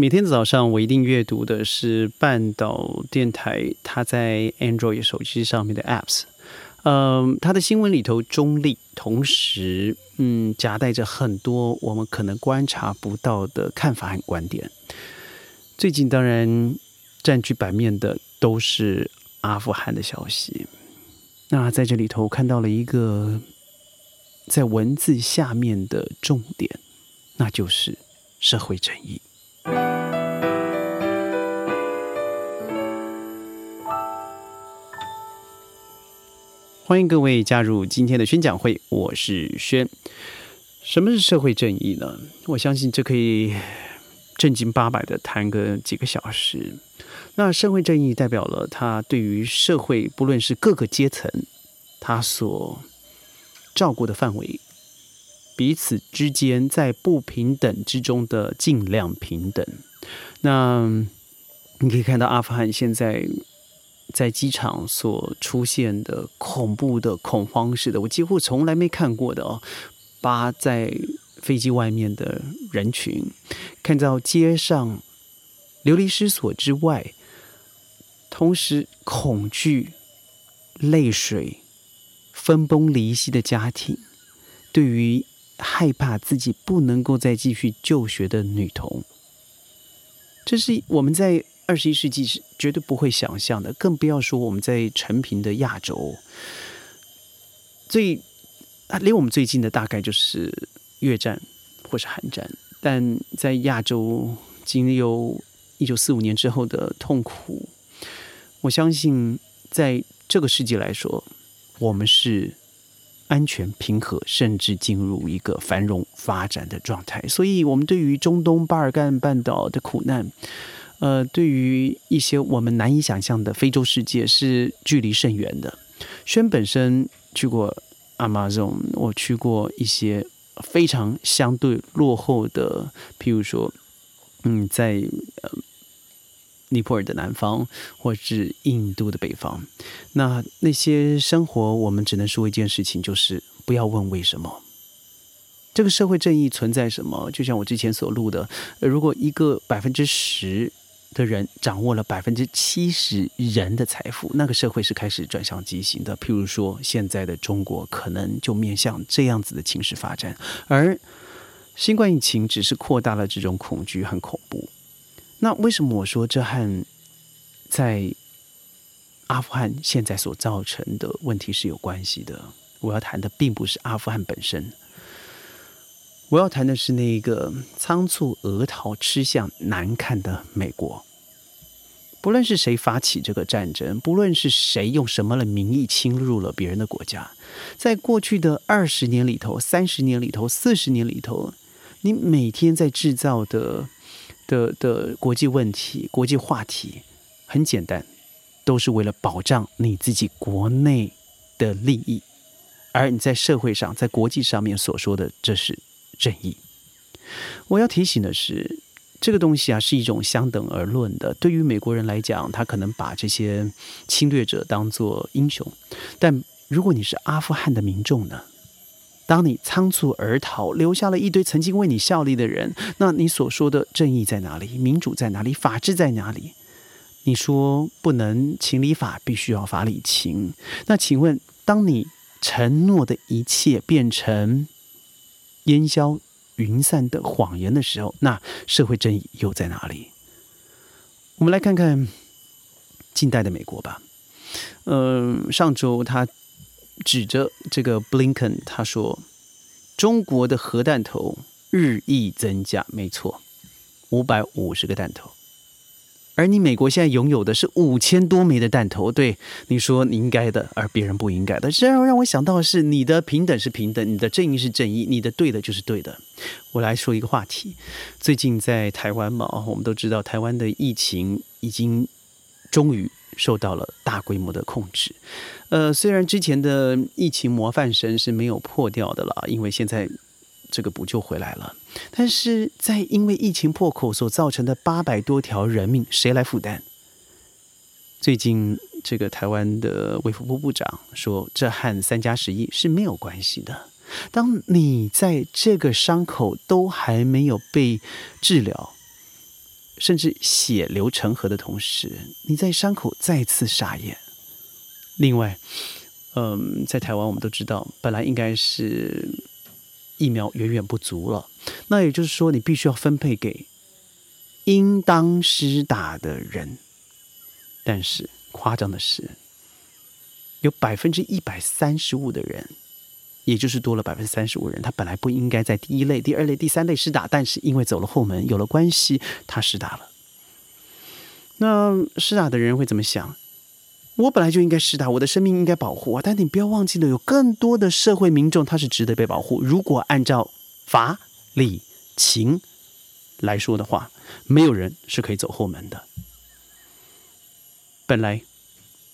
每天早上我一定阅读的是半岛电台，它在 Android 手机上面的 Apps。嗯，它的新闻里头中立，同时嗯夹带着很多我们可能观察不到的看法和观点。最近当然占据版面的都是阿富汗的消息。那在这里头看到了一个在文字下面的重点，那就是社会正义。欢迎各位加入今天的宣讲会，我是轩。什么是社会正义呢？我相信这可以正经八百的谈个几个小时。那社会正义代表了他对于社会，不论是各个阶层，他所照顾的范围，彼此之间在不平等之中的尽量平等。那你可以看到阿富汗现在。在机场所出现的恐怖的恐慌式的，我几乎从来没看过的哦。扒在飞机外面的人群，看到街上流离失所之外，同时恐惧、泪水、分崩离析的家庭，对于害怕自己不能够再继续就学的女童，这是我们在。二十一世纪是绝对不会想象的，更不要说我们在成平的亚洲，最离我们最近的大概就是越战或是韩战，但在亚洲经历有一九四五年之后的痛苦，我相信在这个世纪来说，我们是安全平和，甚至进入一个繁荣发展的状态。所以，我们对于中东巴尔干半岛的苦难。呃，对于一些我们难以想象的非洲世界是距离甚远的。轩本身去过阿马逊，我去过一些非常相对落后的，譬如说，嗯，在呃尼泊尔的南方，或是印度的北方。那那些生活，我们只能说一件事情，就是不要问为什么。这个社会正义存在什么？就像我之前所录的，如果一个百分之十。的人掌握了百分之七十人的财富，那个社会是开始转向畸形的。譬如说，现在的中国可能就面向这样子的情势发展，而新冠疫情只是扩大了这种恐惧和恐怖。那为什么我说这和在阿富汗现在所造成的问题是有关系的？我要谈的并不是阿富汗本身。我要谈的是那个仓促额逃、吃相难看的美国。不论是谁发起这个战争，不论是谁用什么的名义侵入了别人的国家，在过去的二十年里头、三十年里头、四十年里头，你每天在制造的的的国际问题、国际话题，很简单，都是为了保障你自己国内的利益，而你在社会上、在国际上面所说的，这是。正义，我要提醒的是，这个东西啊是一种相等而论的。对于美国人来讲，他可能把这些侵略者当作英雄；但如果你是阿富汗的民众呢？当你仓促而逃，留下了一堆曾经为你效力的人，那你所说的正义在哪里？民主在哪里？法治在哪里？你说不能情理法，必须要法理情。那请问，当你承诺的一切变成？烟消云散的谎言的时候，那社会正义又在哪里？我们来看看近代的美国吧。嗯，上周他指着这个布林肯，他说：“中国的核弹头日益增加，没错，五百五十个弹头。”而你美国现在拥有的是五千多枚的弹头，对你说你应该的，而别人不应该的。这让让我想到的是，你的平等是平等，你的正义是正义，你的对的就是对的。我来说一个话题，最近在台湾嘛，我们都知道台湾的疫情已经终于受到了大规模的控制。呃，虽然之前的疫情模范生是没有破掉的了，因为现在。这个补救回来了，但是在因为疫情破口所造成的八百多条人命，谁来负担？最近这个台湾的卫福部部长说，这和三加十一是没有关系的。当你在这个伤口都还没有被治疗，甚至血流成河的同时，你在伤口再次撒盐。另外，嗯，在台湾我们都知道，本来应该是疫苗远远不足了，那也就是说，你必须要分配给应当施打的人。但是夸张的是，有百分之一百三十五的人。也就是多了百分之三十五人，他本来不应该在第一类、第二类、第三类施打，但是因为走了后门，有了关系，他施打了。那施打的人会怎么想？我本来就应该施打，我的生命应该保护啊！但你不要忘记了，有更多的社会民众他是值得被保护。如果按照法理情来说的话，没有人是可以走后门的。本来。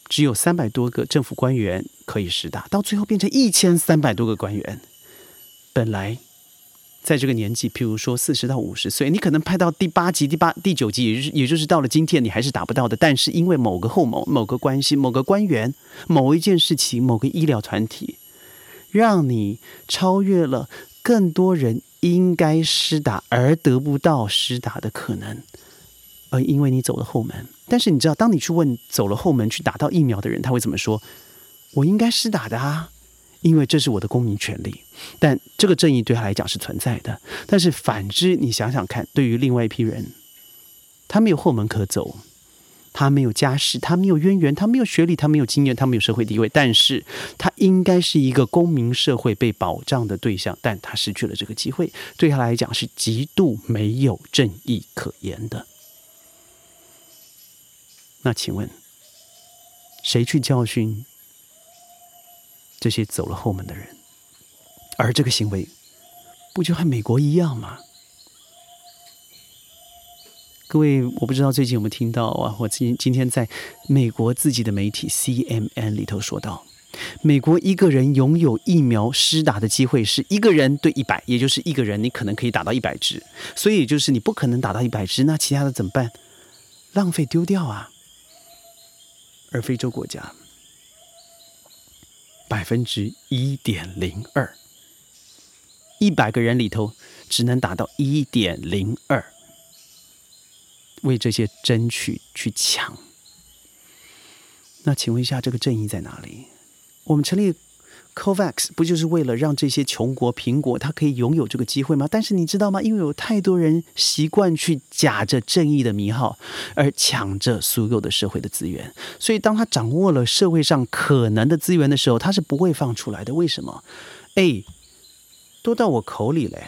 只有三百多个政府官员可以实打，到最后变成一千三百多个官员。本来在这个年纪，譬如说四十到五十岁，你可能拍到第八集、第八、第九集，也就是也就是到了今天，你还是达不到的。但是因为某个后某、某个关系、某个官员、某一件事情、某个医疗团体，让你超越了更多人应该施打而得不到施打的可能。而因为你走了后门，但是你知道，当你去问走了后门去打到疫苗的人，他会怎么说？我应该施打的啊，因为这是我的公民权利。但这个正义对他来讲是存在的。但是反之，你想想看，对于另外一批人，他没有后门可走，他没有家世，他没有渊源，他没有学历，他没有经验，他没有社会地位，但是他应该是一个公民社会被保障的对象，但他失去了这个机会，对他来讲是极度没有正义可言的。那请问，谁去教训这些走了后门的人？而这个行为，不就和美国一样吗？各位，我不知道最近有没有听到啊？我今今天在美国自己的媒体 CNN 里头说到，美国一个人拥有疫苗施打的机会是一个人对一百，也就是一个人你可能可以打到一百支，所以就是你不可能打到一百支，那其他的怎么办？浪费丢掉啊！而非洲国家，百分之一点零二，一百个人里头只能达到一点零二，为这些争取去抢。那请问一下，这个正义在哪里？我们成立。COVAX 不就是为了让这些穷国贫国他可以拥有这个机会吗？但是你知道吗？因为有太多人习惯去假着正义的名号，而抢着所有的社会的资源，所以当他掌握了社会上可能的资源的时候，他是不会放出来的。为什么？哎，都到我口里了，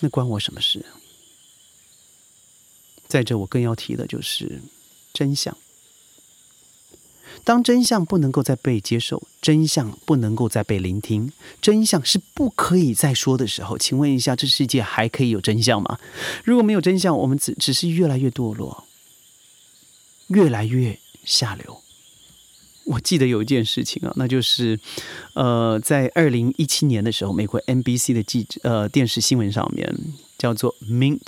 那关我什么事？在这，我更要提的就是真相。当真相不能够再被接受，真相不能够再被聆听，真相是不可以再说的时候，请问一下，这世界还可以有真相吗？如果没有真相，我们只只是越来越堕落，越来越下流。我记得有一件事情啊，那就是，呃，在二零一七年的时候，美国 NBC 的记者呃电视新闻上面叫做 Mint。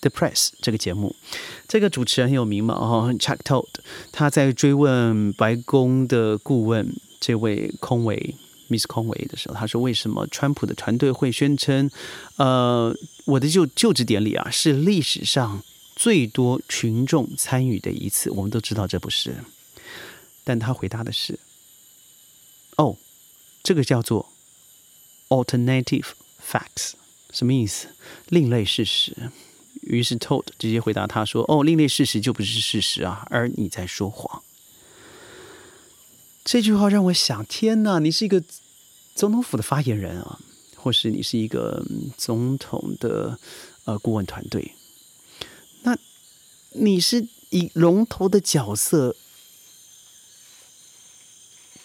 The Press 这个节目，这个主持人很有名嘛？哦，Chuck Todd，他在追问白宫的顾问这位空维 Miss 空维的时候，他说：“为什么川普的团队会宣称，呃，我的就就职典礼啊是历史上最多群众参与的一次？”我们都知道这不是，但他回答的是：“哦，这个叫做 alternative facts，什么意思？另类事实。”于是 Todd 直接回答他说：“哦，另类事实就不是事实啊，而你在说谎。”这句话让我想：天哪，你是一个总统府的发言人啊，或是你是一个总统的呃顾问团队，那你是以龙头的角色，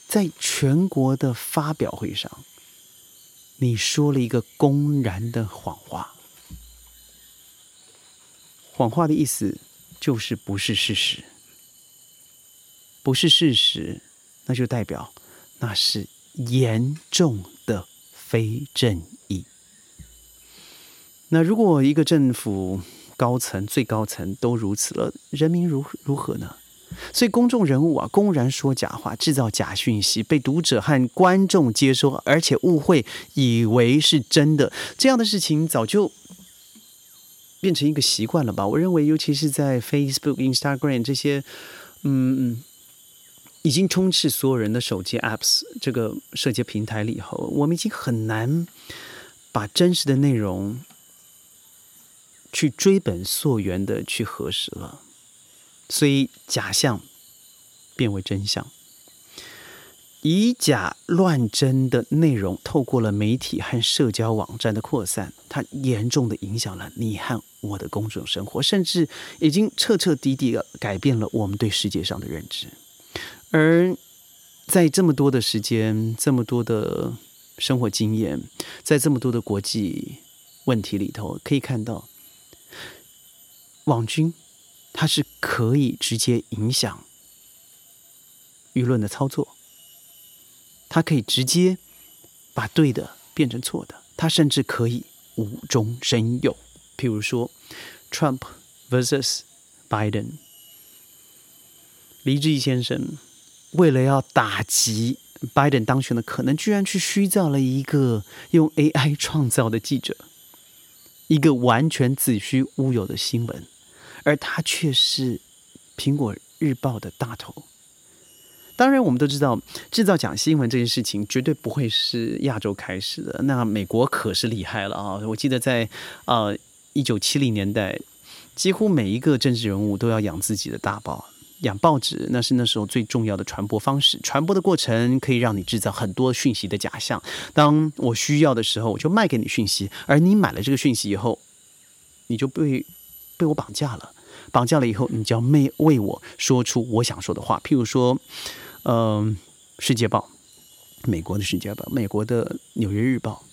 在全国的发表会上，你说了一个公然的谎话。谎话的意思就是不是事实，不是事实，那就代表那是严重的非正义。那如果一个政府高层、最高层都如此了，人民如如何呢？所以公众人物啊，公然说假话，制造假讯息，被读者和观众接收，而且误会以为是真的，这样的事情早就。变成一个习惯了吧？我认为，尤其是在 Facebook、Instagram 这些，嗯，已经充斥所有人的手机 apps 这个社交平台里头，我们已经很难把真实的内容去追本溯源的去核实了，所以假象变为真相。以假乱真的内容，透过了媒体和社交网站的扩散，它严重的影响了你和我的公众生活，甚至已经彻彻底底的改变了我们对世界上的认知。而在这么多的时间、这么多的生活经验，在这么多的国际问题里头，可以看到，网军它是可以直接影响舆论的操作。他可以直接把对的变成错的，他甚至可以无中生有。譬如说，Trump vs Biden，黎智英先生为了要打击 Biden 当选的可能，居然去虚造了一个用 AI 创造的记者，一个完全子虚乌有的新闻，而他却是苹果日报的大头。当然，我们都知道制造假新闻这件事情绝对不会是亚洲开始的。那美国可是厉害了啊！我记得在呃一九七零年代，几乎每一个政治人物都要养自己的大报，养报纸，那是那时候最重要的传播方式。传播的过程可以让你制造很多讯息的假象。当我需要的时候，我就卖给你讯息，而你买了这个讯息以后，你就被被我绑架了。绑架了以后，你就要为为我说出我想说的话。譬如说。嗯，《世界报》、美国的《世界报》、美国的《纽约日报》，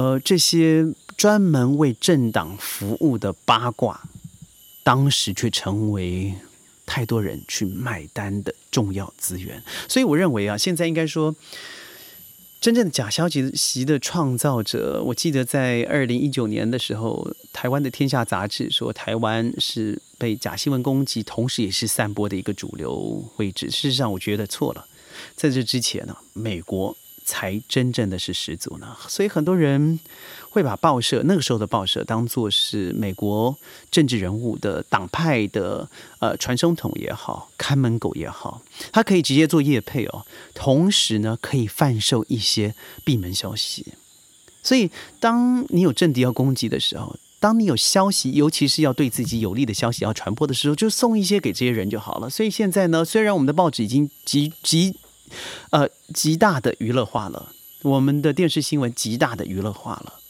呃，这些专门为政党服务的八卦，当时却成为太多人去买单的重要资源。所以，我认为啊，现在应该说。真正的假消息的创造者，我记得在二零一九年的时候，台湾的《天下》杂志说台湾是被假新闻攻击，同时也是散播的一个主流位置。事实上，我觉得错了。在这之前呢，美国。才真正的是始祖呢，所以很多人会把报社那个时候的报社当做是美国政治人物的党派的呃传声筒也好，看门狗也好，他可以直接做业配哦，同时呢可以贩售一些闭门消息。所以当你有政敌要攻击的时候，当你有消息，尤其是要对自己有利的消息要传播的时候，就送一些给这些人就好了。所以现在呢，虽然我们的报纸已经极极。呃，极大的娱乐化了，我们的电视新闻极大的娱乐化了，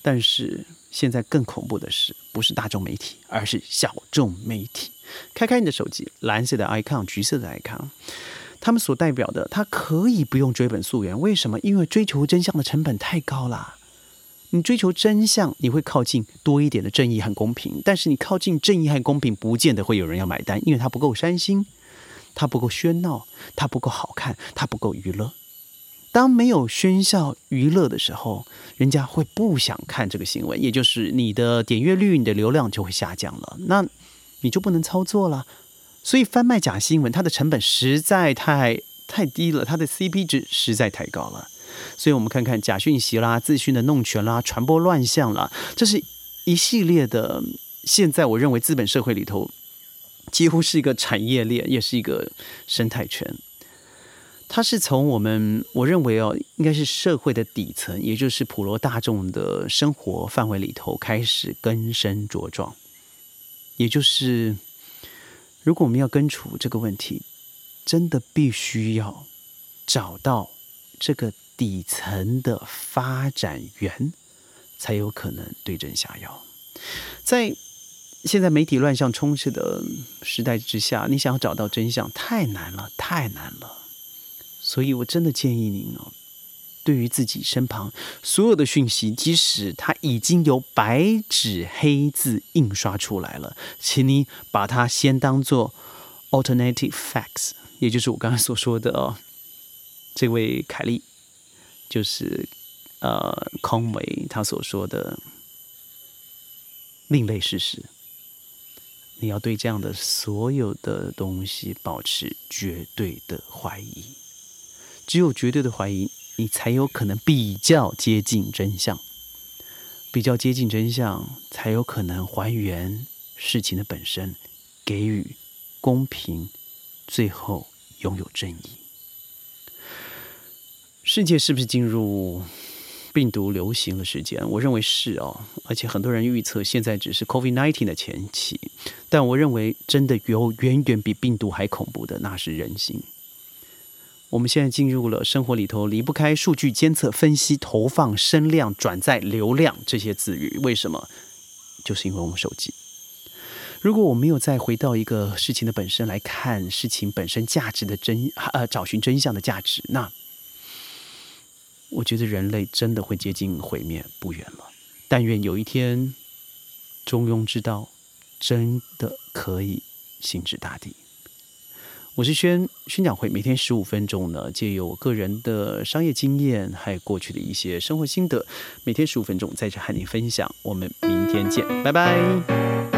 但是现在更恐怖的是，不是大众媒体，而是小众媒体。开开你的手机，蓝色的 icon，橘色的 icon，他们所代表的，它可以不用追本溯源，为什么？因为追求真相的成本太高了。你追求真相，你会靠近多一点的正义和公平，但是你靠近正义和公平，不见得会有人要买单，因为它不够煽心。它不够喧闹，它不够好看，它不够娱乐。当没有喧嚣娱乐的时候，人家会不想看这个新闻，也就是你的点阅率、你的流量就会下降了。那你就不能操作了。所以贩卖假新闻，它的成本实在太太低了，它的 CP 值实在太高了。所以我们看看假讯息啦、资讯的弄权啦、传播乱象啦，这是一系列的。现在我认为资本社会里头。几乎是一个产业链，也是一个生态圈。它是从我们我认为哦，应该是社会的底层，也就是普罗大众的生活范围里头开始根深茁壮。也就是，如果我们要根除这个问题，真的必须要找到这个底层的发展源，才有可能对症下药。在现在媒体乱象充斥的时代之下，你想要找到真相太难了，太难了。所以我真的建议您哦，对于自己身旁所有的讯息，即使它已经由白纸黑字印刷出来了，请你把它先当做 alternative facts，也就是我刚才所说的哦，这位凯利，就是呃康维他所说的另类事实。你要对这样的所有的东西保持绝对的怀疑，只有绝对的怀疑，你才有可能比较接近真相。比较接近真相，才有可能还原事情的本身，给予公平，最后拥有正义。世界是不是进入病毒流行的时间？我认为是哦，而且很多人预测现在只是 COVID-19 的前期，但我认为真的有远远比病毒还恐怖的，那是人心。我们现在进入了生活里头离不开数据监测、分析、投放、声量、转载、流量这些字语。为什么？就是因为我们手机。如果我没有再回到一个事情的本身来看事情本身价值的真呃找寻真相的价值，那。我觉得人类真的会接近毁灭不远了。但愿有一天，中庸之道真的可以行至大地。我是宣宣讲会，每天十五分钟呢，借由我个人的商业经验，还有过去的一些生活心得，每天十五分钟在这和你分享。我们明天见，拜拜。